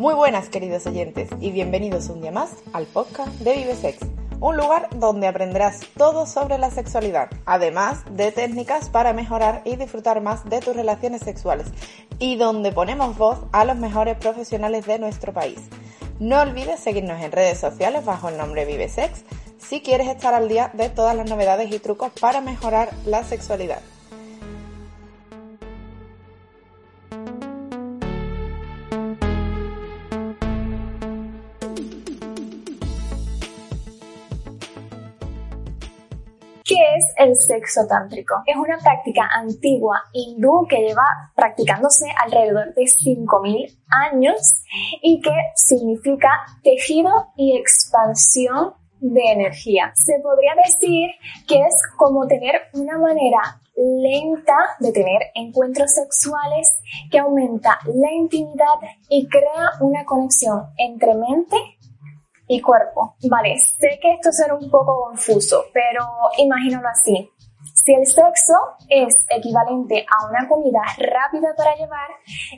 Muy buenas queridos oyentes y bienvenidos un día más al podcast de ViveSex, un lugar donde aprenderás todo sobre la sexualidad, además de técnicas para mejorar y disfrutar más de tus relaciones sexuales y donde ponemos voz a los mejores profesionales de nuestro país. No olvides seguirnos en redes sociales bajo el nombre ViveSex si quieres estar al día de todas las novedades y trucos para mejorar la sexualidad. ¿Qué es el sexo tántrico? Es una práctica antigua hindú que lleva practicándose alrededor de 5.000 años y que significa tejido y expansión de energía. Se podría decir que es como tener una manera lenta de tener encuentros sexuales que aumenta la intimidad y crea una conexión entre mente y cuerpo. Vale, sé que esto será un poco confuso, pero imagínalo así. Si el sexo es equivalente a una comida rápida para llevar,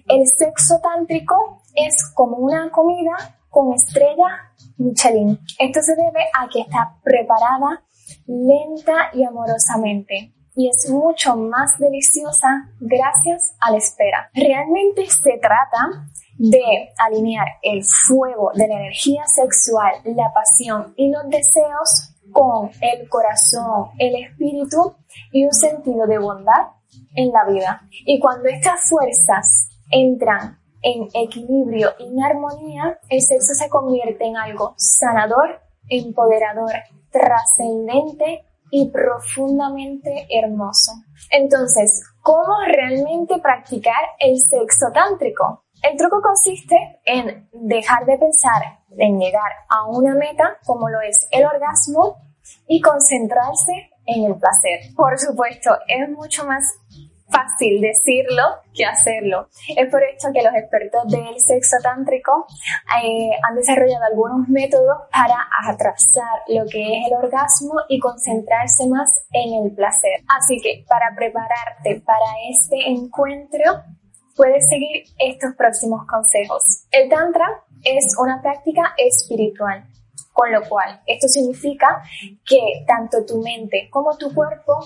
el sexo tántrico es como una comida con estrella Michelin. Esto se debe a que está preparada lenta y amorosamente y es mucho más deliciosa gracias a la espera. Realmente se trata de alinear el fuego de la energía sexual, la pasión y los deseos con el corazón, el espíritu y un sentido de bondad en la vida. Y cuando estas fuerzas entran en equilibrio y en armonía, el sexo se convierte en algo sanador, empoderador, trascendente y profundamente hermoso. Entonces, ¿cómo realmente practicar el sexo tántrico? El truco consiste en dejar de pensar en llegar a una meta como lo es el orgasmo y concentrarse en el placer. Por supuesto, es mucho más fácil decirlo que hacerlo. Es por esto que los expertos del sexo tántrico eh, han desarrollado algunos métodos para atrasar lo que es el orgasmo y concentrarse más en el placer. Así que para prepararte para este encuentro, puedes seguir estos próximos consejos. El Tantra es una práctica espiritual, con lo cual esto significa que tanto tu mente como tu cuerpo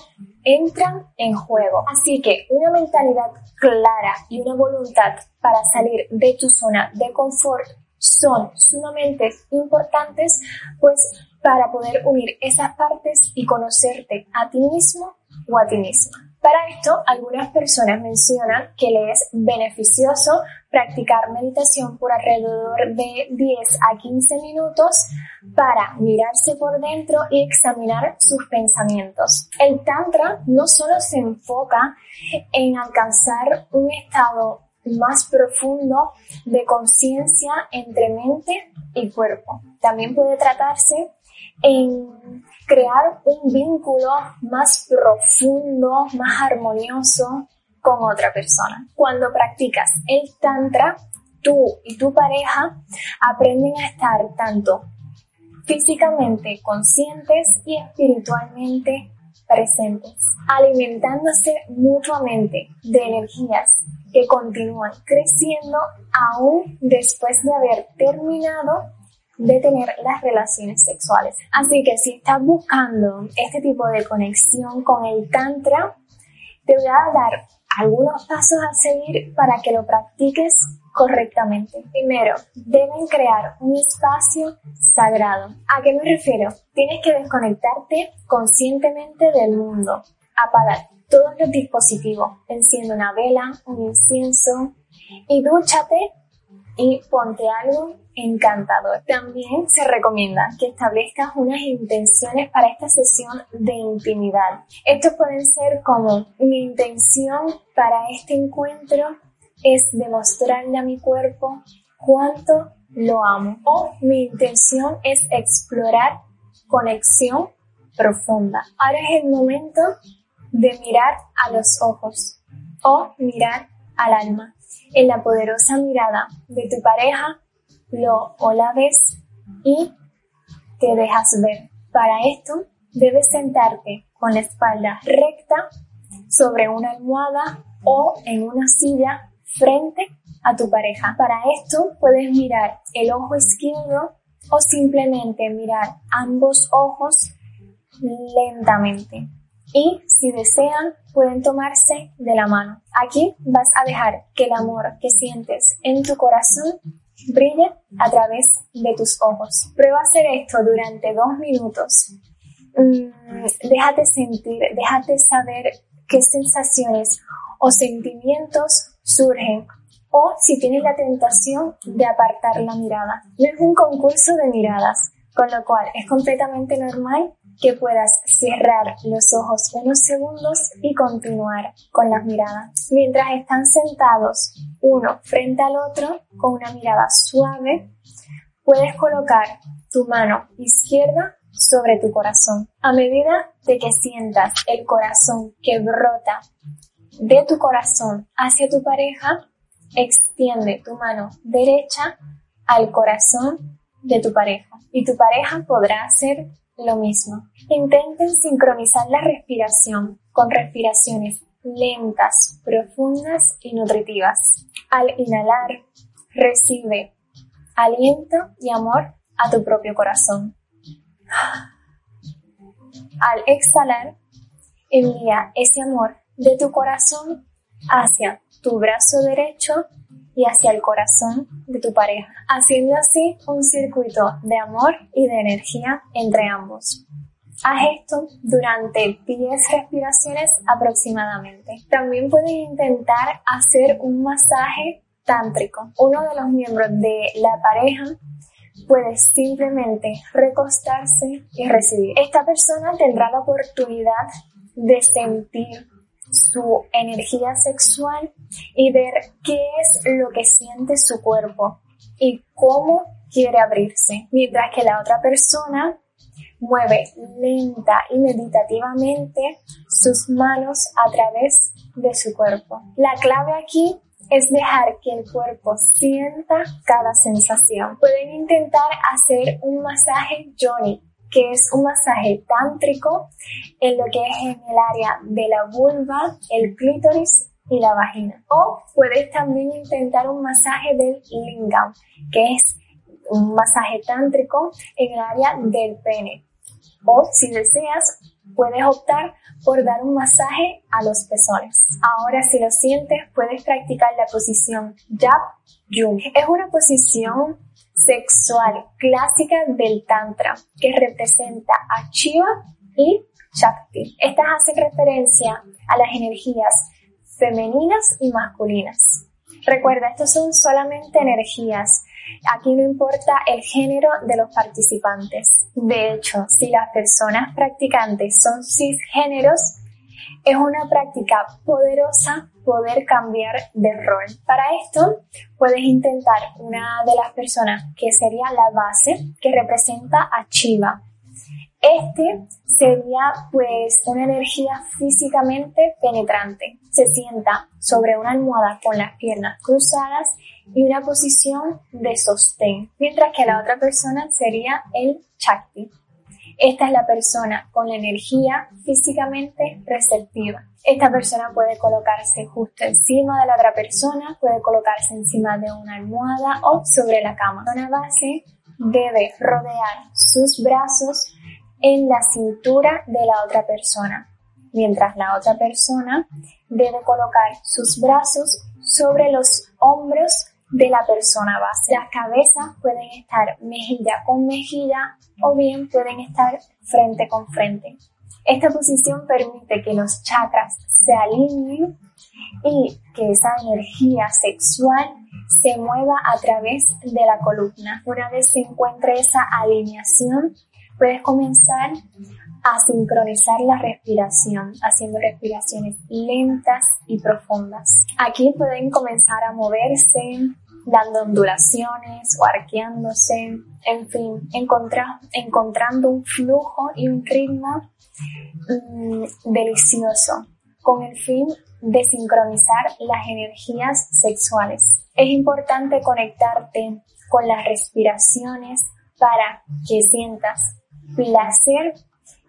entran en juego. Así que una mentalidad clara y una voluntad para salir de tu zona de confort son sumamente importantes, pues para poder unir esas partes y conocerte a ti mismo o a ti misma. Para esto, algunas personas mencionan que le es beneficioso practicar meditación por alrededor de 10 a 15 minutos para mirarse por dentro y examinar sus pensamientos. El Tantra no solo se enfoca en alcanzar un estado más profundo de conciencia entre mente y cuerpo. También puede tratarse en crear un vínculo más profundo, más armonioso con otra persona. Cuando practicas el tantra, tú y tu pareja aprenden a estar tanto físicamente conscientes y espiritualmente presentes, alimentándose mutuamente de energías que continúan creciendo aún después de haber terminado de tener las relaciones sexuales. Así que si estás buscando este tipo de conexión con el Tantra, te voy a dar algunos pasos a seguir para que lo practiques correctamente. Primero, deben crear un espacio sagrado. ¿A qué me refiero? Tienes que desconectarte conscientemente del mundo, apagar todos los dispositivos, enciende una vela, un incienso y dúchate y ponte algo encantador. También se recomienda que establezcas unas intenciones para esta sesión de intimidad. Estos pueden ser como mi intención para este encuentro es demostrarle a mi cuerpo cuánto lo amo o mi intención es explorar conexión profunda. Ahora es el momento de mirar a los ojos o mirar al alma. En la poderosa mirada de tu pareja lo o la ves y te dejas ver. Para esto debes sentarte con la espalda recta sobre una almohada o en una silla frente a tu pareja. Para esto puedes mirar el ojo izquierdo o simplemente mirar ambos ojos lentamente. Y si desean, pueden tomarse de la mano. Aquí vas a dejar que el amor que sientes en tu corazón brille a través de tus ojos. Prueba a hacer esto durante dos minutos. Mm, déjate sentir, déjate saber qué sensaciones o sentimientos surgen o si tienes la tentación de apartar la mirada. No es un concurso de miradas, con lo cual es completamente normal que puedas cerrar los ojos unos segundos y continuar con las miradas. Mientras están sentados uno frente al otro con una mirada suave, puedes colocar tu mano izquierda sobre tu corazón. A medida de que sientas el corazón que brota de tu corazón hacia tu pareja, extiende tu mano derecha al corazón de tu pareja y tu pareja podrá hacer lo mismo. Intenten sincronizar la respiración con respiraciones lentas, profundas y nutritivas. Al inhalar, recibe aliento y amor a tu propio corazón. Al exhalar, envía ese amor de tu corazón hacia tu brazo derecho y hacia el corazón de tu pareja, haciendo así un circuito de amor y de energía entre ambos. Haz esto durante 10 respiraciones aproximadamente. También puedes intentar hacer un masaje tántrico. Uno de los miembros de la pareja puede simplemente recostarse y recibir. Esta persona tendrá la oportunidad de sentir su energía sexual y ver qué es lo que siente su cuerpo y cómo quiere abrirse, mientras que la otra persona mueve lenta y meditativamente sus manos a través de su cuerpo. La clave aquí es dejar que el cuerpo sienta cada sensación. Pueden intentar hacer un masaje Johnny que es un masaje tántrico en lo que es en el área de la vulva, el clítoris y la vagina. O puedes también intentar un masaje del lingam, que es un masaje tántrico en el área del pene. O si deseas, puedes optar por dar un masaje a los pezones. Ahora, si lo sientes, puedes practicar la posición Jab Jung. Es una posición sexual clásica del Tantra que representa a Shiva y Shakti. Estas hacen referencia a las energías femeninas y masculinas. Recuerda, estos son solamente energías. Aquí no importa el género de los participantes. De hecho, si las personas practicantes son cisgéneros, es una práctica poderosa poder cambiar de rol. Para esto, puedes intentar una de las personas que sería la base, que representa a Chiva. Este sería pues una energía físicamente penetrante. Se sienta sobre una almohada con las piernas cruzadas y una posición de sostén, mientras que la otra persona sería el Chakti. Esta es la persona con la energía físicamente receptiva. Esta persona puede colocarse justo encima de la otra persona, puede colocarse encima de una almohada o sobre la cama. La base debe rodear sus brazos en la cintura de la otra persona, mientras la otra persona debe colocar sus brazos sobre los hombros de la persona base. Las cabezas pueden estar mejilla con mejilla o bien pueden estar frente con frente. Esta posición permite que los chakras se alineen y que esa energía sexual se mueva a través de la columna. Una vez se encuentre esa alineación, puedes comenzar a sincronizar la respiración, haciendo respiraciones lentas y profundas. Aquí pueden comenzar a moverse, dando ondulaciones o arqueándose, en fin, encontrando un flujo y un ritmo mm, delicioso, con el fin de sincronizar las energías sexuales. Es importante conectarte con las respiraciones para que sientas placer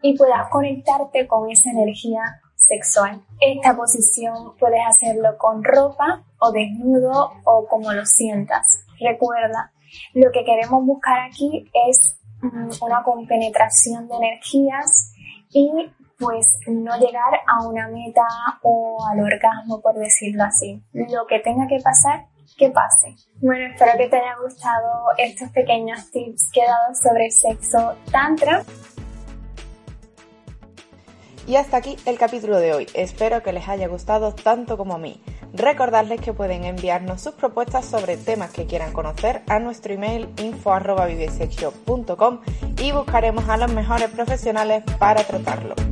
y puedas conectarte con esa energía sexual. Esta posición puedes hacerlo con ropa o desnudo o como lo sientas. Recuerda, lo que queremos buscar aquí es mm, una compenetración de energías y pues no llegar a una meta o al orgasmo, por decirlo así. Lo que tenga que pasar, que pase. Bueno, espero que te haya gustado estos pequeños tips que he dado sobre el sexo tantra. Y hasta aquí el capítulo de hoy. Espero que les haya gustado tanto como a mí. Recordarles que pueden enviarnos sus propuestas sobre temas que quieran conocer a nuestro email info.vivesexshop.com y buscaremos a los mejores profesionales para tratarlo.